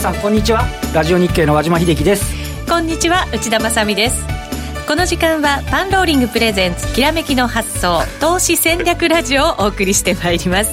さんこんにちは。ラジオ日経の和島秀樹です。こんにちは内田まさです。この時間はパンローリングプレゼンツきらめきの発想投資戦略ラジオをお送りしてまいります。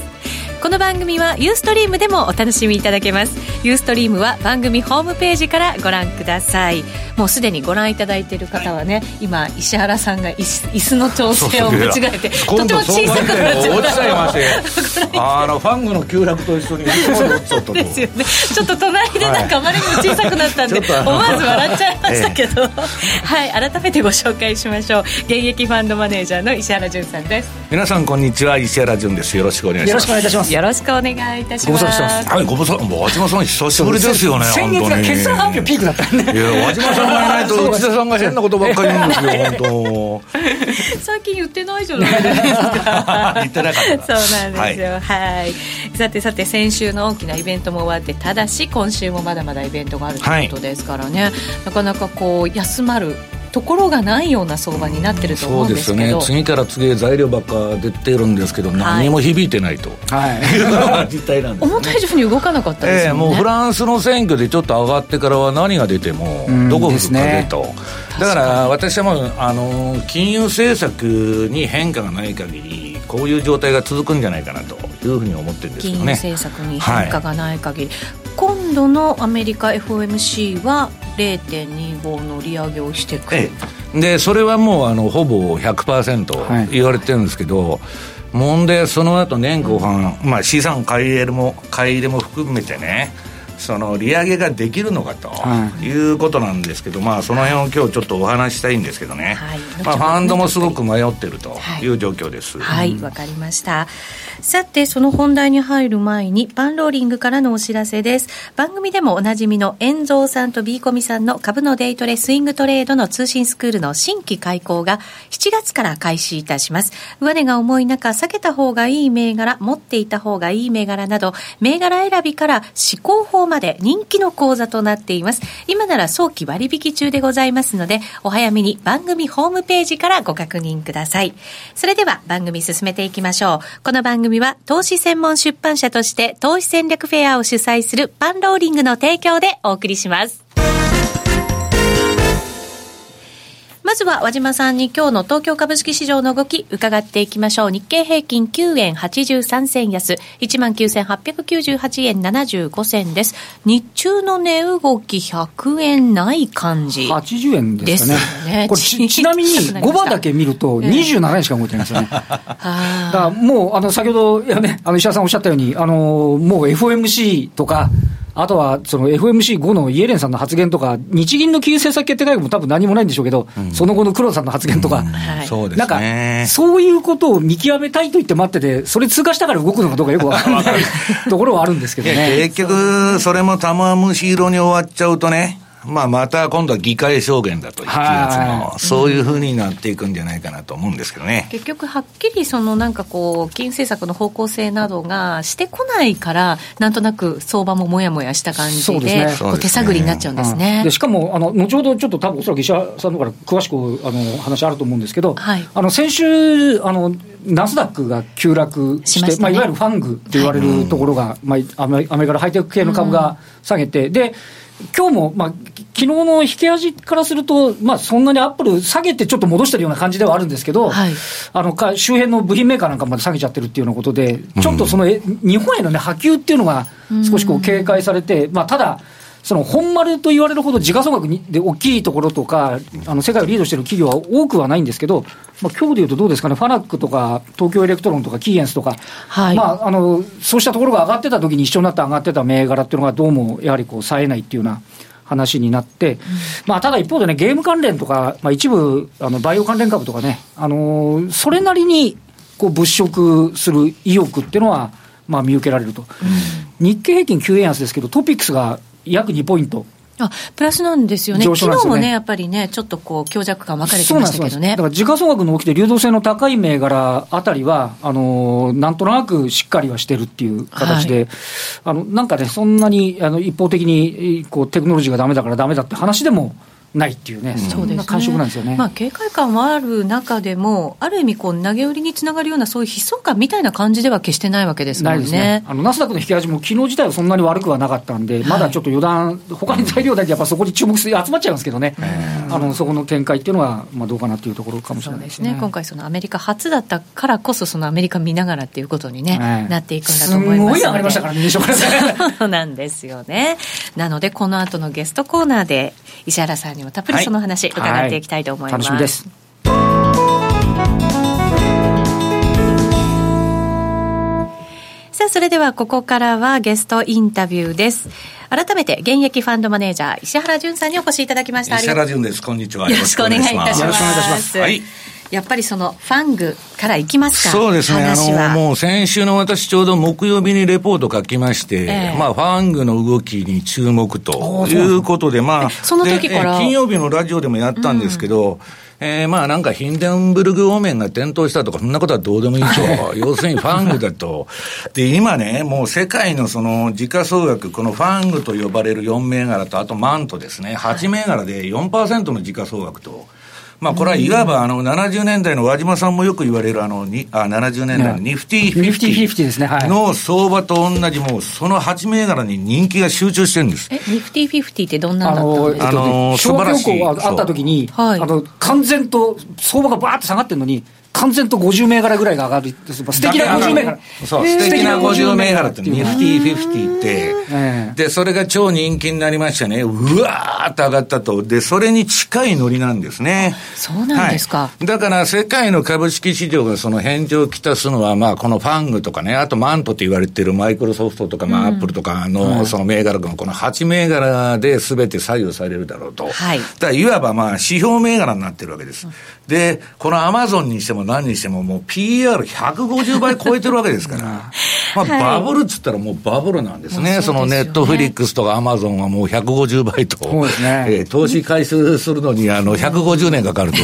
この番組はユーストリームでもお楽しみいただけます。ユーストリームは番組ホームページからご覧ください。もうすでにご覧いただいている方はね今石原さんが椅子椅子の調整を間違えてとても小さくなっちゃ落ちちゃいまして あのファングの急落と一緒にですよね。ちょっと隣でなんかあまりにも小さくなったんで、思わず笑っちゃいましたけど、はい。改めてご紹介しましょう。現役ファンドマネージャーの石原潤さんです。皆さんこんにちは石原潤です。よろしくお願いします。よろしくお願いいたします。よろしくお願いいたします。ご無沙汰してます。はいご無沙汰。もう和島さん久しぶりですよね先月が決算発表ピークだったんで。いや和島さんがいないと内田さんが変なことばっかり言うんです。よ本当最近言ってないじゃないですか。言ってなかったそうなんですよ。はい、さてさて先週の大きなイベントも終わってただし今週もまだまだイベントがあるということですからね、はい、なかなかこう休まるところがないような相場になってると思うんですけど。そうですよね。次から次へ材料ばっか出てるんですけど、何も響いてないと、はい、実態なんです、ね、思った以上に動かなかったですよね、えー、もうフランスの選挙でちょっと上がってからは何が出てもどこ吹く風と、ね、だから私はもうあの金融政策に変化がない限りこういう状態が続くんじゃないかなというふうに思ってるんですよね。金融政策に変化がない限り、はい、今度のアメリカ FOMC は0.25の利上げをしてくる、でそれはもうあのほぼ100%言われてるんですけど、はい、問題はその後年後半、うん、まあ、資産買い入れも買い入れも含めてねその利上げができるのかとい。うことなんですけど、まあ、その辺を今日ちょっとお話したいんですけどね、はい、まあ、ファンドもすごく迷ってるとい。う状況です。はい。わ、はい、かりましたさてその本題に入る前にパンローリングからのお知らせです。番組でもおなじみの遠蔵さんと B コミさんの株のデイトレスイングトレードの通信スクールの新規開講が7月から開始いたします。上値が重い中避けた方がいい銘柄持っていた方がいい銘柄など銘柄選びから思考法まで人気の講座となっています。今なら早期割引中でございますのでお早めに番組ホームページからご確認ください。それでは番組進めていきましょう。この番組組は投資専門出版社として投資戦略フェアを主催するパンローリングの提供でお送りします。ずは和島さんに今日の東京株式市場の動き伺っていきましょう。日経平均9円83銭安、19,898円75銭です。日中の値動き100円ない感じ。80円ですかね。ねこれちちなみに5番だけ見ると27円しか動いてないですよね。だからもう、あの、先ほど、いやね、あの、石田さんおっしゃったように、あの、もう FOMC とか、あとはその FMC5 のイエレンさんの発言とか、日銀の金融政策決定会合も多分何もないんでしょうけど、うん、その後の黒田さんの発言とか、うん。なんか、そういうことを見極めたいと言って待ってて、それ通過したから動くのかどうかよく分からない ところはあるんですけどね。結局、それも玉虫色に終わっちゃうとね、まあ、また今度は議会証言だと、7月の、そういうふうになっていくんじゃないかなと思うんですけどね。結局、はっきりそのなんかこう、金融政策の方向性などがしてこないから、なんとなく相場ももやもやした感じで、でね、こう手探りになっちゃうんですね。でしかもあの、後ほどちょっと多分おそらく石原さんのから詳しくあの話あると思うんですけど、はい、あの先週あの、ナスダックが急落して、ね、まあ、いわゆるファングと言われるところが、はい、まあ、アメリカのハイテク系の株が下げて、で今日も、まあ、昨日の引け味からすると、まあ、そんなにアップル下げてちょっと戻してるような感じではあるんですけど、はい、あのか周辺の部品メーカーなんかまで下げちゃってるっていうようなことで、ちょっとその、え日本への、ね、波及っていうのが少しこう警戒されて、まあ、ただ、その本丸と言われるほど時価総額にで大きいところとか、あの世界をリードしている企業は多くはないんですけど、まあ今日でいうとどうですかね、ファナックとか、東京エレクトロンとか、キーエンスとか、はい、まあ、あのそうしたところが上がってた時に一緒になって上がってた銘柄っていうのが、どうもやはりこう冴えないっていうような。話になって、うん、まあ、ただ一方でね、ゲーム関連とか、まあ、一部、あのバイオ関連株とかね、あのー、それなりにこう物色する意欲っていうのは、まあ、見受けられると、うん、日経平均9円安ですけど、トピックスが約2ポイント。あプラスなんですよね、昨日もね、やっぱりね、ちょっとこう強弱感分かれてましたけどね。だから時価総額の大きで流動性の高い銘柄あたりは、あのなんとなくしっかりはしてるっていう形で、はい、あのなんかね、そんなにあの一方的にこうテクノロジーがだめだからだめだって話でもないっていうね、うん、そんな感触なんですよね。まあ、警戒感はある中でも、ある意味こう、投げ売りにつながるような、そういう悲壮感みたいな感じでは決してないわけですもんね。ね。あのナスダックの引き味も、昨日自体はそんなに悪くはなかったんで、まだちょっと予断、他に材料だけやっぱそこに注目して集まっちゃいますけどね、あのそこの見解っていうのは、まあ、どうかなっていうところかもしれないですね。すね。今回、そのアメリカ初だったからこそ、そのアメリカ見ながらっていうことにね、なっていくんだと思いますすごい上がりましたからね、そうなんですよね。なので、この後のゲストコーナーで、石原さんにもたっぷりその話、伺っていきたいと思います。はいはい、楽しみです。さあ、それではここからはゲストインタビューです。改めて、現役ファンドマネージャー、石原淳さんにお越しいただきました。石原淳です。こんにちは。よろしくお願いいたします。よろしくお願いいたします。はい。やっぱりそのファングからいきますか？そうですね。あの、もう先週の私ちょうど木曜日にレポート書きまして、えー、まあファングの動きに注目ということで、まあ、その時から。金曜日のラジオでもやったんですけど、うんえー、まあなんかヒンデンブルグオメンが転倒したとか、そんなことはどうでもいいと。要するにファングだと。で、今ね、もう世界のその時価総額、このファングと呼ばれる4銘柄と、あとマントですね、8銘柄で4%の時価総額と。まあ、これはいわばあの70年代の和島さんもよく言われるあのにあ70年代のニフティ50の相場と同じ、もうその8銘柄に人気が集中してるんです。え、ニフティ50ってどんなのだったんですか？あの、あった時に、はい、あの、完全と相場がバーッと下がってるのに、完全と50銘柄ぐらいが上がる素敵な50銘柄。そう素敵な50銘柄ってニフティ50って。でそれが超人気になりましてね。うわーっと上がったと。でそれに近いノリなんですね。そうなんですか、はい、だから世界の株式市場がその返事をきたすのはまあこのファングとかねあとマントと言われているマイクロソフトとかまあアップルとかのその銘柄のこの8銘柄で全て左右されるだろうと、はい、だいわばまあ指標銘柄になってるわけです、でこのアマゾンにしても何にしても、もう PR150 倍超えてるわけですから、まあ、バブルっつったらもうバブルなんですね、はい、そのネットフリックスとかアマゾンはもう150倍と、そうですね。えー、投資回収するのにあの150年かかると、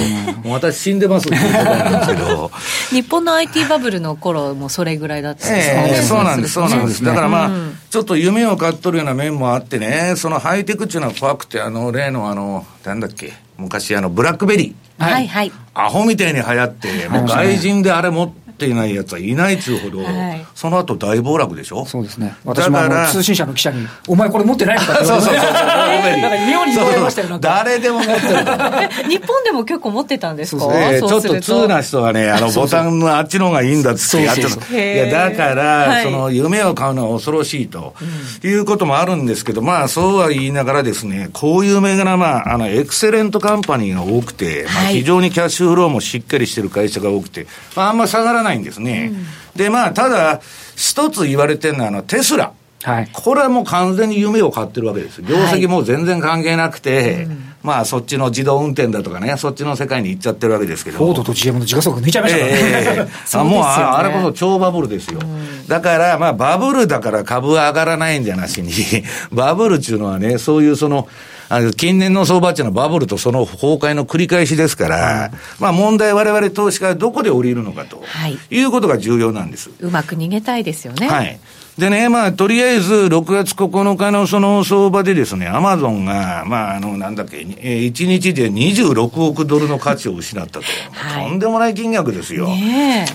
もう私、死んでます。っていうことなんですけど、日本の IT バブルの頃もそれぐらいだったんですえー、そうなんです、そうなんです、だからまあ、うん、ちょっと夢を買っとるような面もあってね、そのハイテクっていうのは怖くて、あの例のあの、なんだっけ、昔、あのブラックベリー。はいはい。アホみたいに流行って、もう外人であれ持っていないやつはいないっつうほど、はい、その後大暴落でしょ？そうですね。私も通信社の記者に、お前これ持ってないのかって言われて。そうそうそうそう。なんか妙に言われましたよ。誰でも持ってる。日本でも結構持ってたんですかね、ちょっと通な人はね、あのボタンのあっちの方がいいんだっつってやってた。いや、だから、その夢を買うのは恐ろしいと、いうこともあるんですけど、まあそうは言いながらですね、こういう銘柄、まあ、あの、エクセレントカンパニーが多くて、まあ非常にキャッシュフローもしっかりしてる会社が多くて、まああんま下がらないんですね。うん、で、まあ、ただ、一つ言われてるのは、あの、テスラ。はい、これはもう完全に夢を買ってるわけです。業績も全然関係なくて、はいまあそっちの自動運転だとかね、そっちの世界に行っちゃってるわけですけど。フォードと GM の時価総額抜いちゃいましたからね。えー、あもうああれこそ超バブルですよ。だからまあバブルだから株は上がらないんじゃなしに、バブルっていうのはね、そういうその、あの近年の相場っていうのはバブルとその崩壊の繰り返しですから、まあ問題我々投資家はどこで降りるのかと、はい、いうことが重要なんです。うまく逃げたいですよね。はい。でね、まあ、とりあえず、6月9日のその相場でですね、アマゾンが、まあ、あの、なんだっけ、1日で26億ドルの価値を失ったと。はい、とんでもない金額ですよ。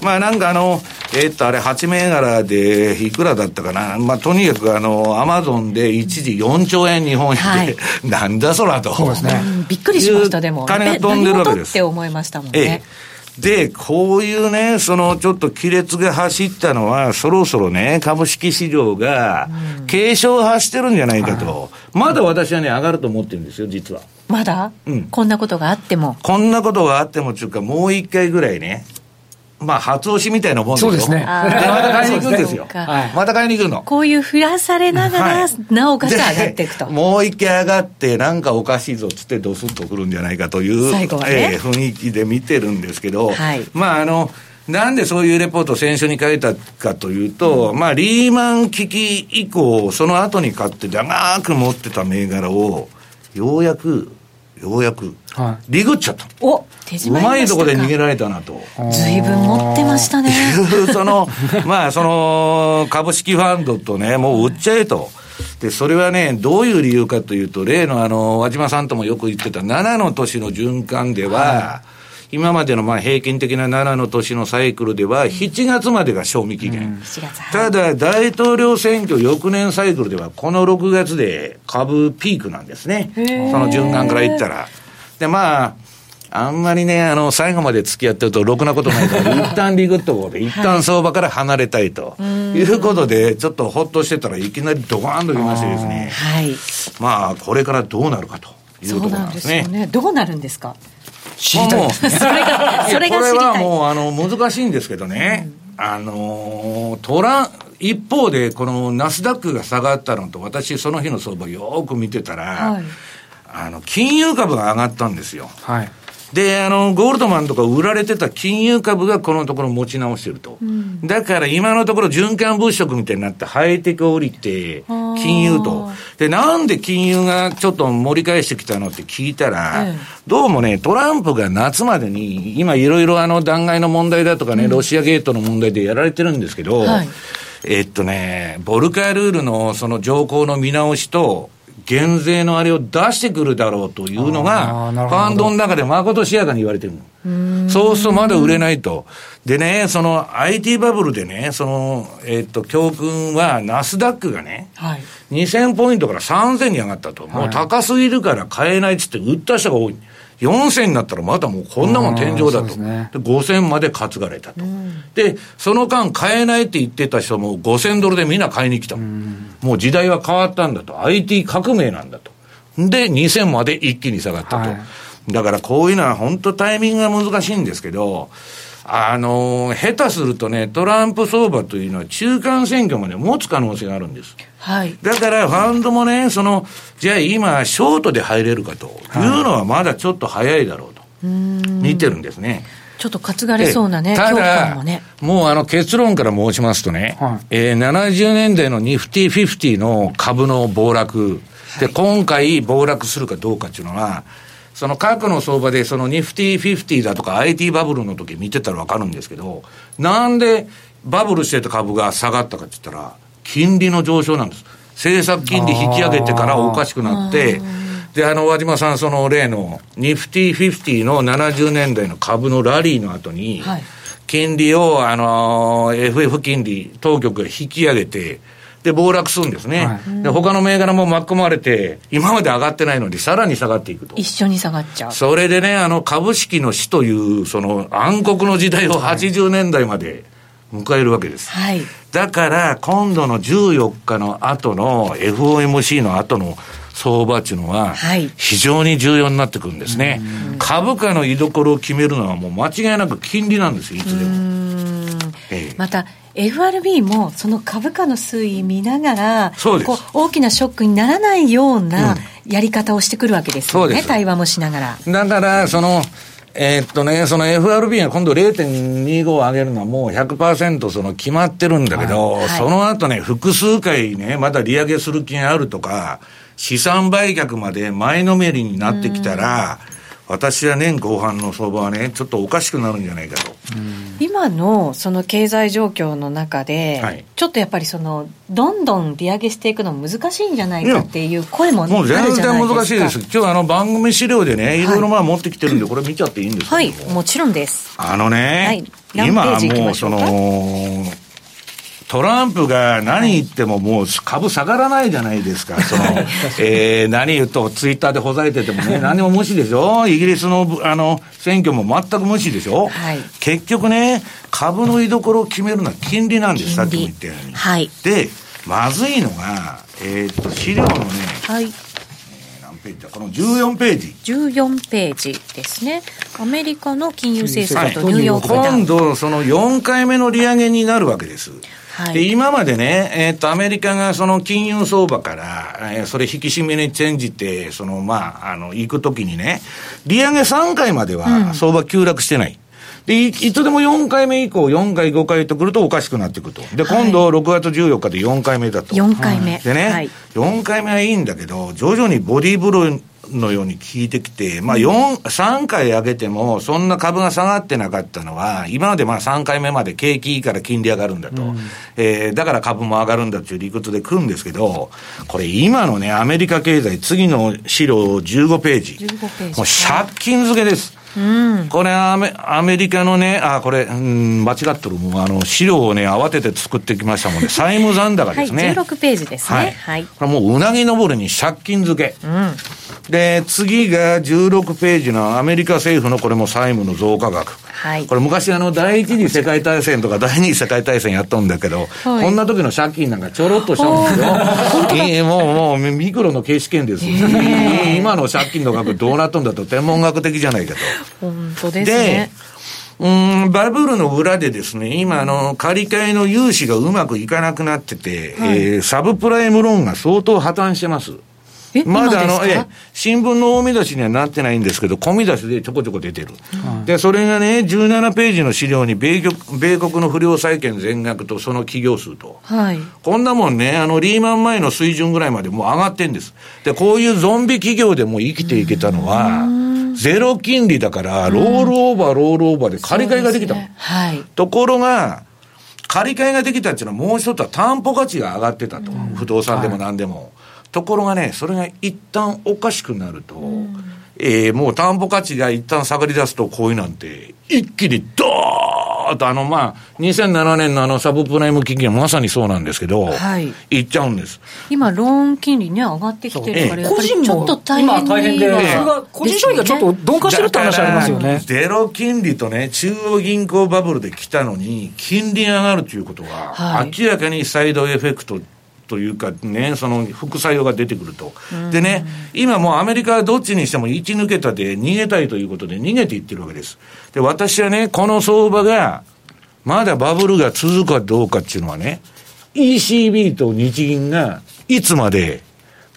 まあ、なんかあの、えー、っと、あれ、8銘柄で、いくらだったかな。まあ、とにかくあの、アマゾンで一時4兆円日本円で、はい、なんだそらと。そうですね。びっくりしました、でも。金が飛んでるわけです。って思いましたもんね。ええで、こういうね、そのちょっと亀裂が走ったのは、そろそろね、株式市場が、警鐘を発してるんじゃないかと、まだ私はね、上がると思ってるんですよ、実は。まだ、うん、こんなことがあっても。こんなことがあっても、ちゅうか、もう一回ぐらいね、まあ、初押しみたいなもんですよ。そうですね。また買いに行くんですよ。また買いに行くの。こういう振らされながら、なおかつ上がっていくと。もう一回上がって、なんかおかしいぞっつってドスッとくるんじゃないかという、ねえー、雰囲気で見てるんですけど、はい、まあ、あの、なんでそういうレポートを先週に書いたかというと、うん、まあ、リーマン危機以降、その後に買って長く持ってた銘柄を、ようやくようやく、はい、リグっちゃった。おうまいとこで逃げられたなと。ずいぶん持ってましたね。その、まあ、その、株式ファンドとね、もう売っちゃえと。で、それはね、どういう理由かというと、例のあの、和島さんともよく言ってた7の年の循環では、はい今までのまあ平均的な7の年のサイクルでは、7月までが賞味期限。うん、ただ、大統領選挙翌年サイクルでは、この6月で株ピークなんですね。その循環から言ったら。で、まあ、あんまりね、あの、最後まで付き合ってると、ろくなことないから、一旦リグッとこうで、一旦相場から離れたいと、いうことで、ちょっとほっとしてたらいきなりドカーンときましてですね。はい。まあ、これからどうなるかというところなんですね。そうなんですよね。どうなるんですか？知りたい、それが、それがこれはもう、あの、難しいんですけどね。うん、あの、トラ一方で、このナスダックが下がったのと、私、その日の相場よく見てたら、はい、あの、金融株が上がったんですよ。はい。で、あの、ゴールドマンとか売られてた金融株がこのところ持ち直してると。うん、だから今のところ循環物色みたいになってハイテク降りて、金融と。で、なんで金融がちょっと盛り返してきたのって聞いたら、どうもね、トランプが夏までに、今いろいろあの弾劾の問題だとかね、うん、ロシアゲートの問題でやられてるんですけど、はい、えっとね、ボルカールールのその条項の見直しと、減税のあれを出してくるだろうというのが、ファンドの中でまことしやかに言われてるの。そうするとまだ売れないと。でね、その IT バブルでね、その、えっ、と、教訓は、ナスダックがね、はい、2000ポイントから3000に上がったと。もう高すぎるから買えないっつって売った人が多い。4000になったらまたもうこんなもん天井だと。で、ね、5000まで担がれたと、で、その間買えないって言ってた人も5000ドルでみんな買いに来た。うもう時代は変わったんだと。IT 革命なんだと。で、2000まで一気に下がったと。はい、だからこういうのは本当タイミングが難しいんですけど、あの、下手するとね、トランプ相場というのは中間選挙まで持つ可能性があるんです。はい。だからファンドもね、その、じゃあ今、ショートで入れるかというのはまだちょっと早いだろうと。見てるんですね。ちょっと担がれそうなね、ただ、もね、もうあの結論から申しますとね、はい、えー、70年代のニフティ50の株の暴落、で、今回暴落するかどうかっていうのは、その過去の相場で、そのニフティ50だとか IT バブルの時見てたらわかるんですけど、なんでバブルしてた株が下がったかって言ったら、金利の上昇なんです。政策金利引き上げてからおかしくなって、で、あの、和島さん、その例の、ニフティ50の70年代の株のラリーの後に、金利を、あの、FF 金利、当局が引き上げて、で、暴落するんですね。はい、で、他の銘柄も巻き込まれて、今まで上がってないのにさらに下がっていくと。一緒に下がっちゃう。それでね、あの、株式の死という、その暗黒の時代を80年代まで迎えるわけです。はい。だから、今度の14日の後の FOMC の後の相場っていうのは、非常に重要になってくるんですね。はい、株価の居所を決めるのはもう間違いなく金利なんですよ、いつでも。ええ、また FRB もその株価の推移見ながらこう大きなショックにならないようなやり方をしてくるわけですよね、うん、対話もしながら。だからそのえー、っとね、その FRB が今度0.25上げるのはもう100%その決まってるんだけど、はい、その後ね、複数回ね、まだ利上げする気があるとか、資産売却まで前のめりになってきたら、私は年後半の相場はね、ちょっとおかしくなるんじゃないかと。今のその経済状況の中で、はい、ちょっとやっぱりその、どんどん利上げしていくの難しいんじゃないかっていう声も、ね、もう全然難しいです。今日あの番組資料でね、い。ろいろまあ持ってきてるんで、これ見ちゃっていいんですかはい、もちろんです。あのね、はい、今もうその、トランプが何言ってももう株下がらないじゃないですか。その、えー、何言うとツイッターでほざいててもね、何でも無視でしょ？イギリスの、あの、選挙も全く無視でしょ？はい。結局ね、株の居所を決めるのは金利なんです、さっきも言ったように。はい。で、まずいのが、えー、っと、資料のね、はい。ページこの14ページ。14ページですね。アメリカの金融政策とニューヨークダ今度、その4回目の利上げになるわけです。はい、で今までね、えー、っと、アメリカがその金融相場から、えー、それ引き締めに転じて、その、まあ、あの、行くときにね、利上げ3回までは相場急落してない。うんで、いつでも4回目以降、4回、5回とくるとおかしくなってくると。で、今度6月14日で4回目だと。4回目。でね、はい、4回目はいいんだけど、徐々にボディーブローのように効いてきて、まあ4、3回上げても、そんな株が下がってなかったのは、今までまあ3回目まで景気いいから金利上がるんだと。うん、えー、だから株も上がるんだっていう理屈で来るんですけど、これ今のね、アメリカ経済、次の資料15ページ。15ページ。もう借金付けです。うん、これアメ、アメリカのね、あ、これ、うん、間違ってる。もうあの、資料をね、慌てて作ってきましたもんね。債務残高ですね。はい、16ページですね。はい。はい、これもううなぎ登りに借金付け。うん、で、次が16ページのアメリカ政府のこれも債務の増加額。はい、これ昔あの、第一次世界大戦とか第二次世界大戦やったんだけど、はい、こんな時の借金なんかちょろっとしたんですよ。もう、もう、ミクロの軽視圏です。今の借金の額どうなっとんだと天文学的じゃないかと。本当ですね。で、うん、バブルの裏でですね、今、あの、借り換えの融資がうまくいかなくなってて、はい、えー、サブプライムローンが相当破綻してます。まだあの、え、新聞の大見出しにはなってないんですけど、込み出しでちょこちょこ出てる。うん、で、それがね、17ページの資料に米国、米国の不良債権全額とその企業数と。はい。こんなもんね、あの、リーマン前の水準ぐらいまでもう上がってんです。で、こういうゾンビ企業でも生きていけたのは、ゼロ金利だから、ロールオーバー、ロールオーバーで借り換えができたの。ね、はい。ところが、借り換えができたっていうのはもう一つは担保価値が上がってたと。不動産でも何でも。はいところがね、それが一旦おかしくなると、うん、えー、もう担保価値が一旦下がり出すと、こういうなんて、一気にドーッと、あの、まあ、2007年のあのサブプライム金利はまさにそうなんですけど、はい、いっちゃうんです。今、ローン金利ね、上がってきてるから、やっぱりちょっと大変大変で、それが個人消費がちょっと鈍化してるって話ありますよね。ゼロ金利とね、中央銀行バブルで来たのに、金利上がるということは、はい、明らかにサイドエフェクトというかね、その副作用が出てくると。でね、今もうアメリカはどっちにしても1抜けたで逃げたいということで逃げていってるわけです。で、私はね、この相場が、まだバブルが続くかどうかっていうのはね、ECB と日銀がいつまで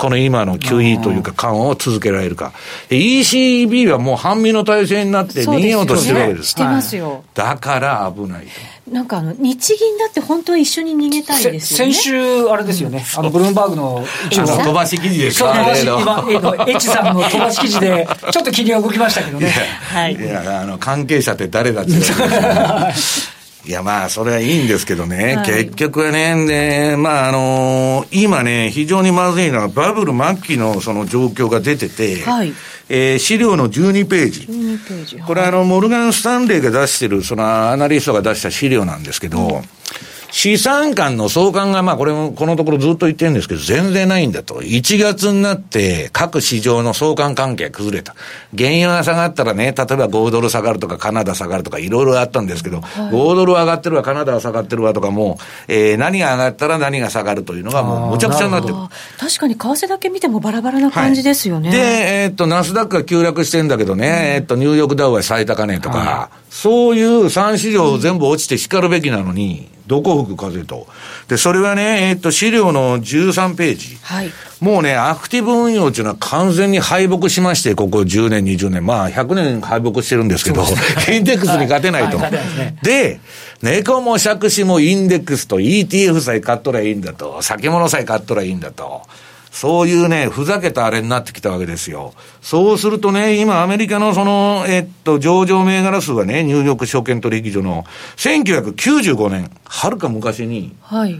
この今の QE というか緩和を続けられるか。ECB はもう半身の体制になって逃げようとしてるわけです。してますよ。だから危ないと。なんかあの日銀だって本当は一緒に逃げたいですよね。先週あれですよね。うん、あのブルームバーグの一部の飛ばし記事ですか。飛ばし今エッチさんの飛ばし記事で ちょっと気に動きましたけどね。はい。いやあの関係者って誰だって。いや、まあ、それはいいんですけどね、はい、結局はね、で、まあ、あのー、今ね、非常にまずいのは、バブル末期のその状況が出てて、はい、えー、資料の12ページ。12ページ。これ、あの、モルガン・スタンレーが出してる、その、アナリストが出した資料なんですけど、うん資産間の相関が、まあこれもこのところずっと言ってるんですけど、全然ないんだと。1月になって各市場の相関関係が崩れた。原油が下がったらね、例えば5ドル下がるとかカナダ下がるとかいろいろあったんですけど、はい、5ドル上がってるわ、カナダは下がってるわとかもう、えー、何が上がったら何が下がるというのがもうむちゃくちゃになってる。確かに為替だけ見てもバラバラな感じですよね。はい、で、えー、っと、ナスダックが急落してんだけどね、うん、えー、っと、ニューヨークダウは最高値とか、はい、そういう3市場全部落ちて叱るべきなのに、どこ吹く風と。で、それはね、えっと、資料の13ページ。はい。もうね、アクティブ運用っていうのは完全に敗北しまして、ここ10年、20年、まあ100年敗北してるんですけど、インデックスに勝てないと。はいで、猫も借子もインデックスと ETF さえ買っとりゃいいんだと、先物さえ買っとりゃいいんだと。そういうね、ふざけたあれになってきたわけですよ。そうするとね、今アメリカのその、えっと、上場銘柄数はね、ニューヨーク証券取引所の1995年、はるか昔に、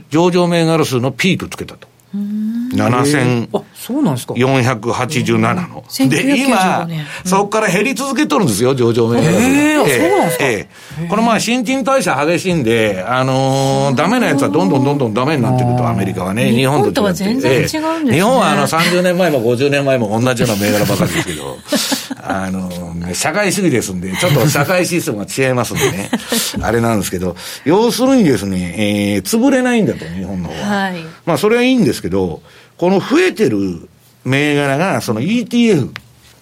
上場銘柄数のピークつけたと。7000、あ、そうなんですか ?487 の。で、今、そこから減り続けとるんですよ、上場銘柄えー、そうなんですか、ええ。このまあ、新陳代謝激しいんで、あのー、ダメなやつはどんどんどんどんダメになってると、アメリカはね、日本とは全然違うんですね。日本はあの、30年前も50年前も同じような銘柄ばかりですけど、あのー、社会主義ですんで、ちょっと社会システムが違いますんでね、あれなんですけど、要するにですね、えー、潰れないんだと、日本の方は。はい、まあ、それはいいんですけど、この増えてる銘柄が、その ETF。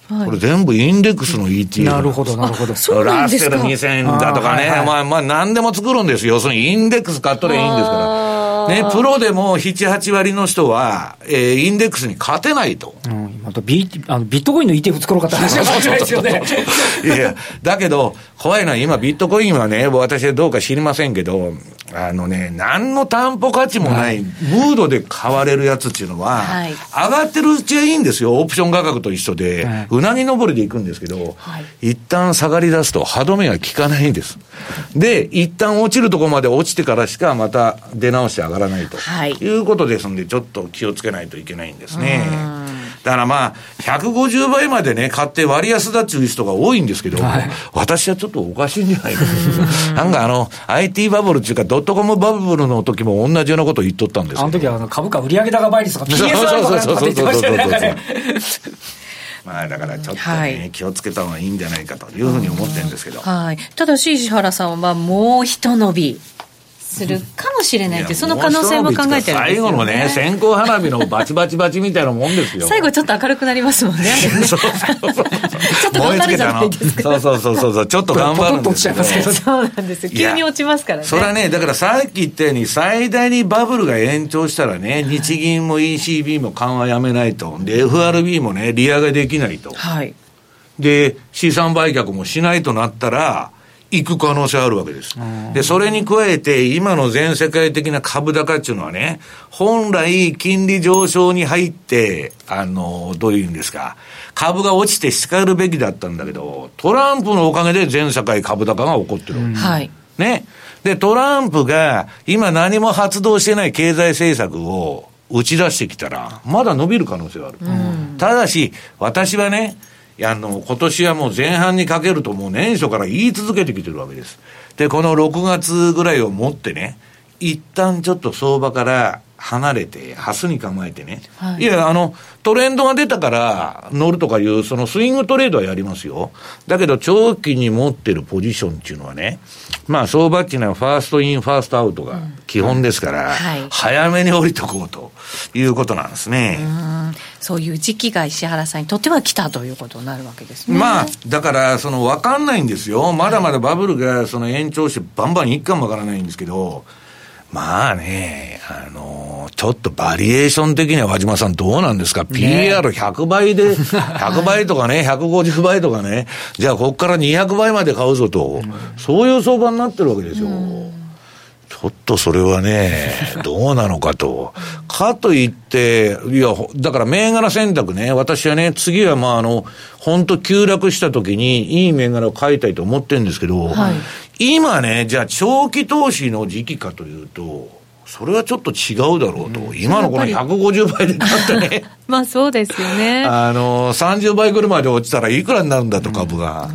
はい、これ全部インデックスの ETF。なるほど、なるほど。ラッセル2000だとかね、まあまあ何でも作るんですよ。要するにインデックス買ったらいいんですから。ね、プロでも7、8割の人は、えー、インデックスに勝てないと。うん、またビあのビットコインの ETF 作ろうかって話はないですよね。いや、だけど、怖いのは今ビットコインはね、私はどうか知りませんけど、あのね、何の担保価値もない、ムードで買われるやつっていうのは、はい、上がってるうちはいいんですよ。オプション価格と一緒で、はい、うなぎ登りでいくんですけど、はい、一旦下がり出すと歯止めが効かないんです。で、一旦落ちるところまで落ちてからしかまた出直して上がらないと、はい、いうことですんで、ちょっと気をつけないといけないんですね。だからまあ、150倍までね、買って割安だっていう人が多いんですけど、はい、私はちょっとおかしいんじゃないか なんかあの、IT バブルっていうか、ドットコムバブルの時も同じようなこと言っとったんですあの時はあの株価売上高倍率とか PSR とかって言ってましたよね、まあだからちょっとね、はい、気をつけた方がいいんじゃないかというふうに思ってるんですけど。はい。ただし、石原さんはもう一伸び。するかもしれないって、その可能性も考えてるんですよ、ね、最後のね、線香花火のバチバチバチみたいなもんですよ。最後ちょっと明るくなりますもんね。そうそうそうちょっと頑張るじゃないですか。そうそうそうそう、ちょっと頑張るんですけど。そうなんですよ。急に落ちますからね。それはね、だからさっき言ったように、最大にバブルが延長したらね、日銀も ECB も緩和やめないと。で、FRB もね、利上げできないと。はい。で、資産売却もしないとなったら、行く可能性あるわけです。で、それに加えて、今の全世界的な株高っていうのはね、本来、金利上昇に入って、あの、どういうんですか、株が落ちて叱るべきだったんだけど、トランプのおかげで全世界株高が起こってる。はい。ね。で、トランプが今何も発動してない経済政策を打ち出してきたら、まだ伸びる可能性がある。ただし、私はね、あの、今年はもう前半にかけるともう年初から言い続けてきてるわけです。で、この6月ぐらいをもってね、一旦ちょっと相場から離れて、ハスに構えてね、はい、いや、あの、トレンドが出たから乗るとかいう、そのスイングトレードはやりますよ。だけど、長期に持ってるポジションっていうのはね、まあ、相場っていうのはファーストイン、ファーストアウトが基本ですから、うんはい、早めに降りとこうということなんですね。うそういう時期が石原さんにとっては来たということになるわけですね。まあ、だから、その、わかんないんですよ。まだまだバブルが、その延長してバンバンいくかもわからないんですけど、まあね、あのー、ちょっとバリエーション的には和島さんどうなんですか、?PAR100 倍で、100倍とかね、150倍とかね、じゃあここから200倍まで買うぞと、そういう相場になってるわけですよ。ちょっとそれはね、どうなのかと。かといって、いや、だから銘柄選択ね、私はね、次はまああの、本当急落した時にいい銘柄を買いたいと思ってるんですけど、はい、今ね、じゃあ長期投資の時期かというと、それはちょっと違うだろうと。うん、今のこの150倍で買ってね。まあそうですよね。あの、30倍ぐらいまで落ちたらいくらになるんだと株が。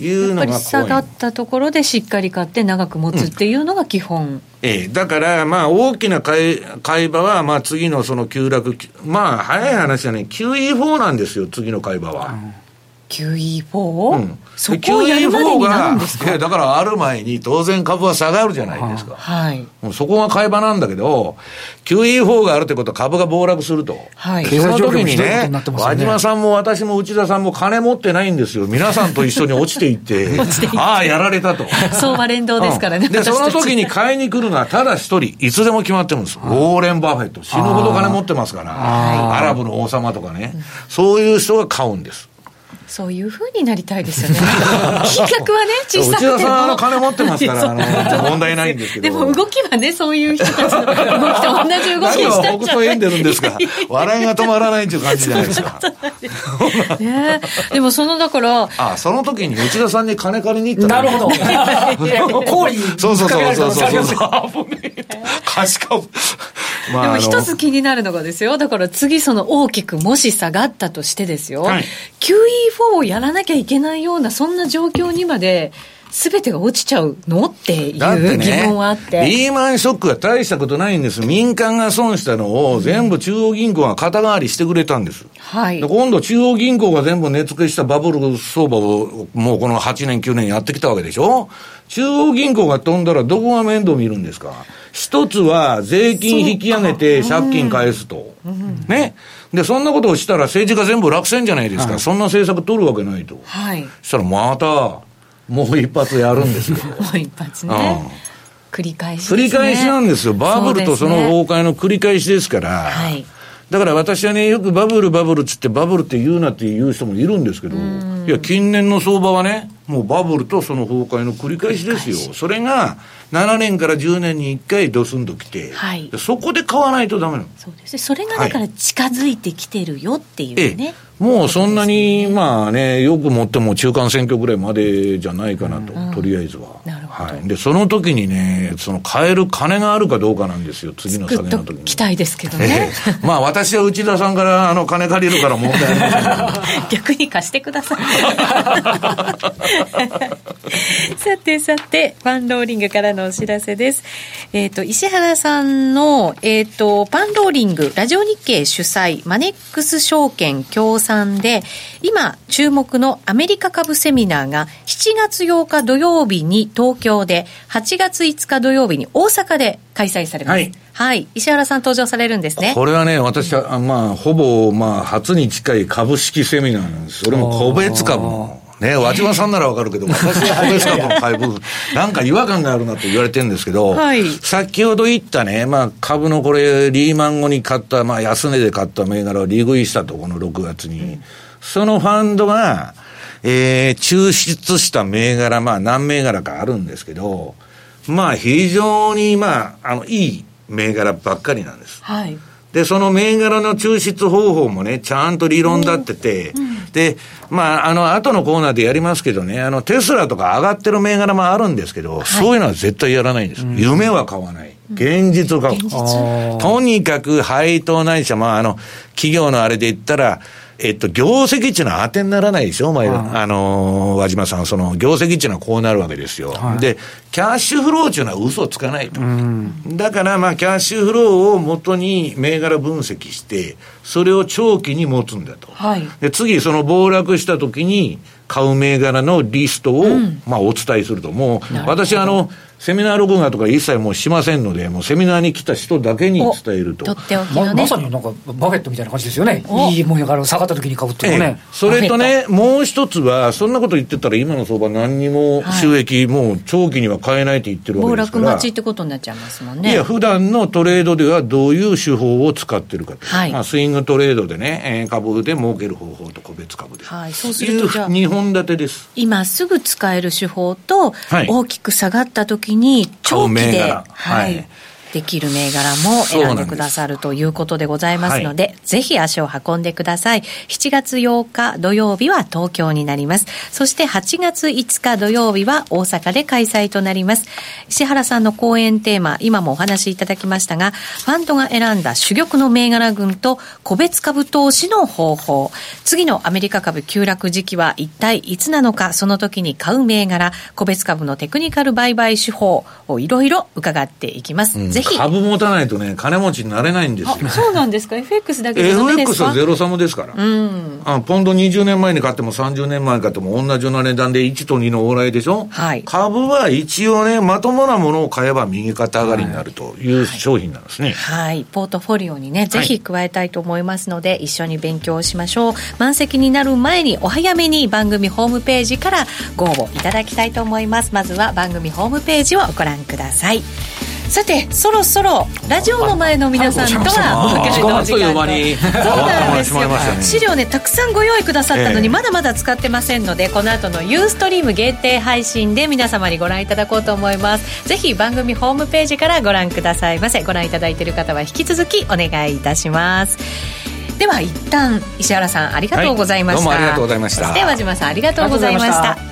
いうのが下がったところでしっかり買って長く持つっていうのが基本。うん、ええ、だから、まあ、大きな買い買い場は、まあ、次のその急落、まあ、早い話はね、QE4 なんですよ、次の買い場は。うん QE4? うん、そこをやるまでになるんですか？だからある前に当然株は下がるじゃないですか。はい。そこが買い場なんだけど、QE4 があるってことは株が暴落すると。はい。その時にね、ね和島さんも私も内田さんも金持ってないんですよ。皆さんと一緒に 落ちていって、ああ、やられたと。相場連動ですからね。うん、で、その時に買いに来るのはただ一人、いつでも決まってるんです。ウォーレン・バフェット。死ぬほど金持ってますから。アラブの王様とかね。そういう人が買うんです。そういうふうになりたいですよね。金額はね、小さくても。内田さん、の、金持ってますから、あの、問題ないんですけど。でも動きはね、そういう人たちの動きと同じ動きしたい。僕と縁でるんですか？笑いが止まらないっていう感じじゃないですか。ねでもその、だから。あ、その時に内田さんに金借りに行ったなるほど。氷そうそうそうそうそう。貸し株。まあ、でも一つ気になるのがですよ。だから次その大きくもし下がったとしてですよ。はい、QE4 をやらなきゃいけないようなそんな状況にまで、すべてが落ちちゃうの？っていう疑問はあって、ね、リーマンショックは大したことないんです。民間が損したのを全部中央銀行が肩代わりしてくれたんです。はい。今度中央銀行が全部値付けしたバブル相場をもうこの8年9年やってきたわけでしょ？中央銀行が飛んだらどこが面倒見るんですか？一つは税金引き上げて借金返すと。ね。で、そんなことをしたら政治家全部落選じゃないですか。はい、そんな政策取るわけないと。はい。そしたらまた、もう一発やるんですけど。もう一発ね。繰り返し、ね、繰り返しなんですよ。バブルとその崩壊の繰り返しですから。はい。だから私はね、よくバブルバブルっつってバブルって言うなって言う人もいるんですけど、いや、近年の相場はね、もうバブルとその崩壊の繰り返しですよ。それが7年から10年に1回ドスンと来て、はい、そこで買わないとダメなの。そうですそれがだから近づいてきてるよっていうね。はいもうそんなに、まあね、よく持っても中間選挙ぐらいまでじゃないかなと、うん、とりあえずは。なるほど。はい。で、その時にね、その買える金があるかどうかなんですよ、次の下げの時に。期待ですけどね。えー、まあ私は内田さんからあの金借りるから問題あり 逆に貸してください。さてさて、ファンローリングからのお知らせです。えっ、ー、と、石原さんの、えっ、ー、と、パンローリング、ラジオ日経主催、マネックス証券協賛で、今、注目のアメリカ株セミナーが、7月8日土曜日に東京で、8月5日土曜日に大阪で開催されます。はい。はい。石原さん登場されるんですね。これはね、私は、まあ、ほぼ、まあ、初に近い株式セミナーなんです。それも個別株の。ね、和島さんならわかるけど、私は個別株の買い部分、なんか違和感があるなと言われてるんですけど、はい、先ほど言ったね、まあ株のこれ、リーマン後に買った、まあ安値で買った銘柄を利食いしたと、この6月に。うん、そのファンドが、えー、抽出した銘柄、まあ何銘柄かあるんですけど、まあ非常に、まあ、あの、いい銘柄ばっかりなんです。はい。で、その銘柄の抽出方法もね、ちゃんと理論だってて、うん、で、まあ、あの、後のコーナーでやりますけどね、あの、テスラとか上がってる銘柄もあるんですけど、はい、そういうのは絶対やらないんです。うん、夢は買わない。現実を買う。とにかく配当ないしは、まあ、あの、企業のあれで言ったら、えっと、業績っていうのは当てにならないでしょ、前、あのー、和島さん、その、業績っていうのはこうなるわけですよ。はい、で、キャッシュフローっていうのは嘘つかないと。だから、まあ、キャッシュフローをもとに銘柄分析して、それを長期に持つんだと。はい、で、次、その暴落した時に、買う銘柄のリストを、うん、まあ、お伝えすると。もう、私、あの、セミナー録画とか一切もうしませんので、もうセミナーに来た人だけに伝えると。とっておきの、ね、ままさになんかバフェットみたいな感じですよね。いいもんやから下がった時に買うっていうね、ええ。それとね、もう一つは、そんなこと言ってたら今の相場何にも収益、はい、もう長期には買えないって言ってるわけですから。暴落待ちってことになっちゃいますもんね。いや、普段のトレードではどういう手法を使ってるかと。はい、まあ、スイングトレードでね、えー、株で儲ける方法と個別株で。はい、そうするとじゃあ。2本立てです。今すぐ使える手法と、大きく下がった時に長銘柄。はい。できる銘柄も選んでくださるということでございますので、ではい、ぜひ足を運んでください。7月8日土曜日は東京になります。そして8月5日土曜日は大阪で開催となります。石原さんの講演テーマ、今もお話しいただきましたが、ファンドが選んだ珠玉の銘柄群と個別株投資の方法、次のアメリカ株急落時期は一体いつなのか、その時に買う銘柄、個別株のテクニカル売買手法をいろいろ伺っていきます。うんひ。株持たないとね金持ちになれないんですよ。そうなんですか？FX だけでダメですか？FX はゼロサムですから、うん、あポンド20年前に買っても30年前に買っても同じような値段で1と2の往来でしょ、はい、株は一応ねまともなものを買えば右肩上がりになるという商品なんですね、はい、はい、ポートフォリオにねぜひ加えたいと思いますので、はい、一緒に勉強しましょう。満席になる前にお早めに番組ホームページからご応募いただきたいと思います。まずは番組ホームページをご覧くださいさてそろそろラジオの前の皆さんとはお別れの時間そうなんですよ。資料ねたくさんご用意くださったのに、まだまだ使ってませんのでこの後のユーストリーム限定配信で皆様にご覧いただこうと思います。ぜひ番組ホームページからご覧くださいませ。ご覧いただいている方は引き続きお願いいたします。では一旦石原さんありがとうございました、はい、どうもありがとうございました。そして和島さんありがとうございました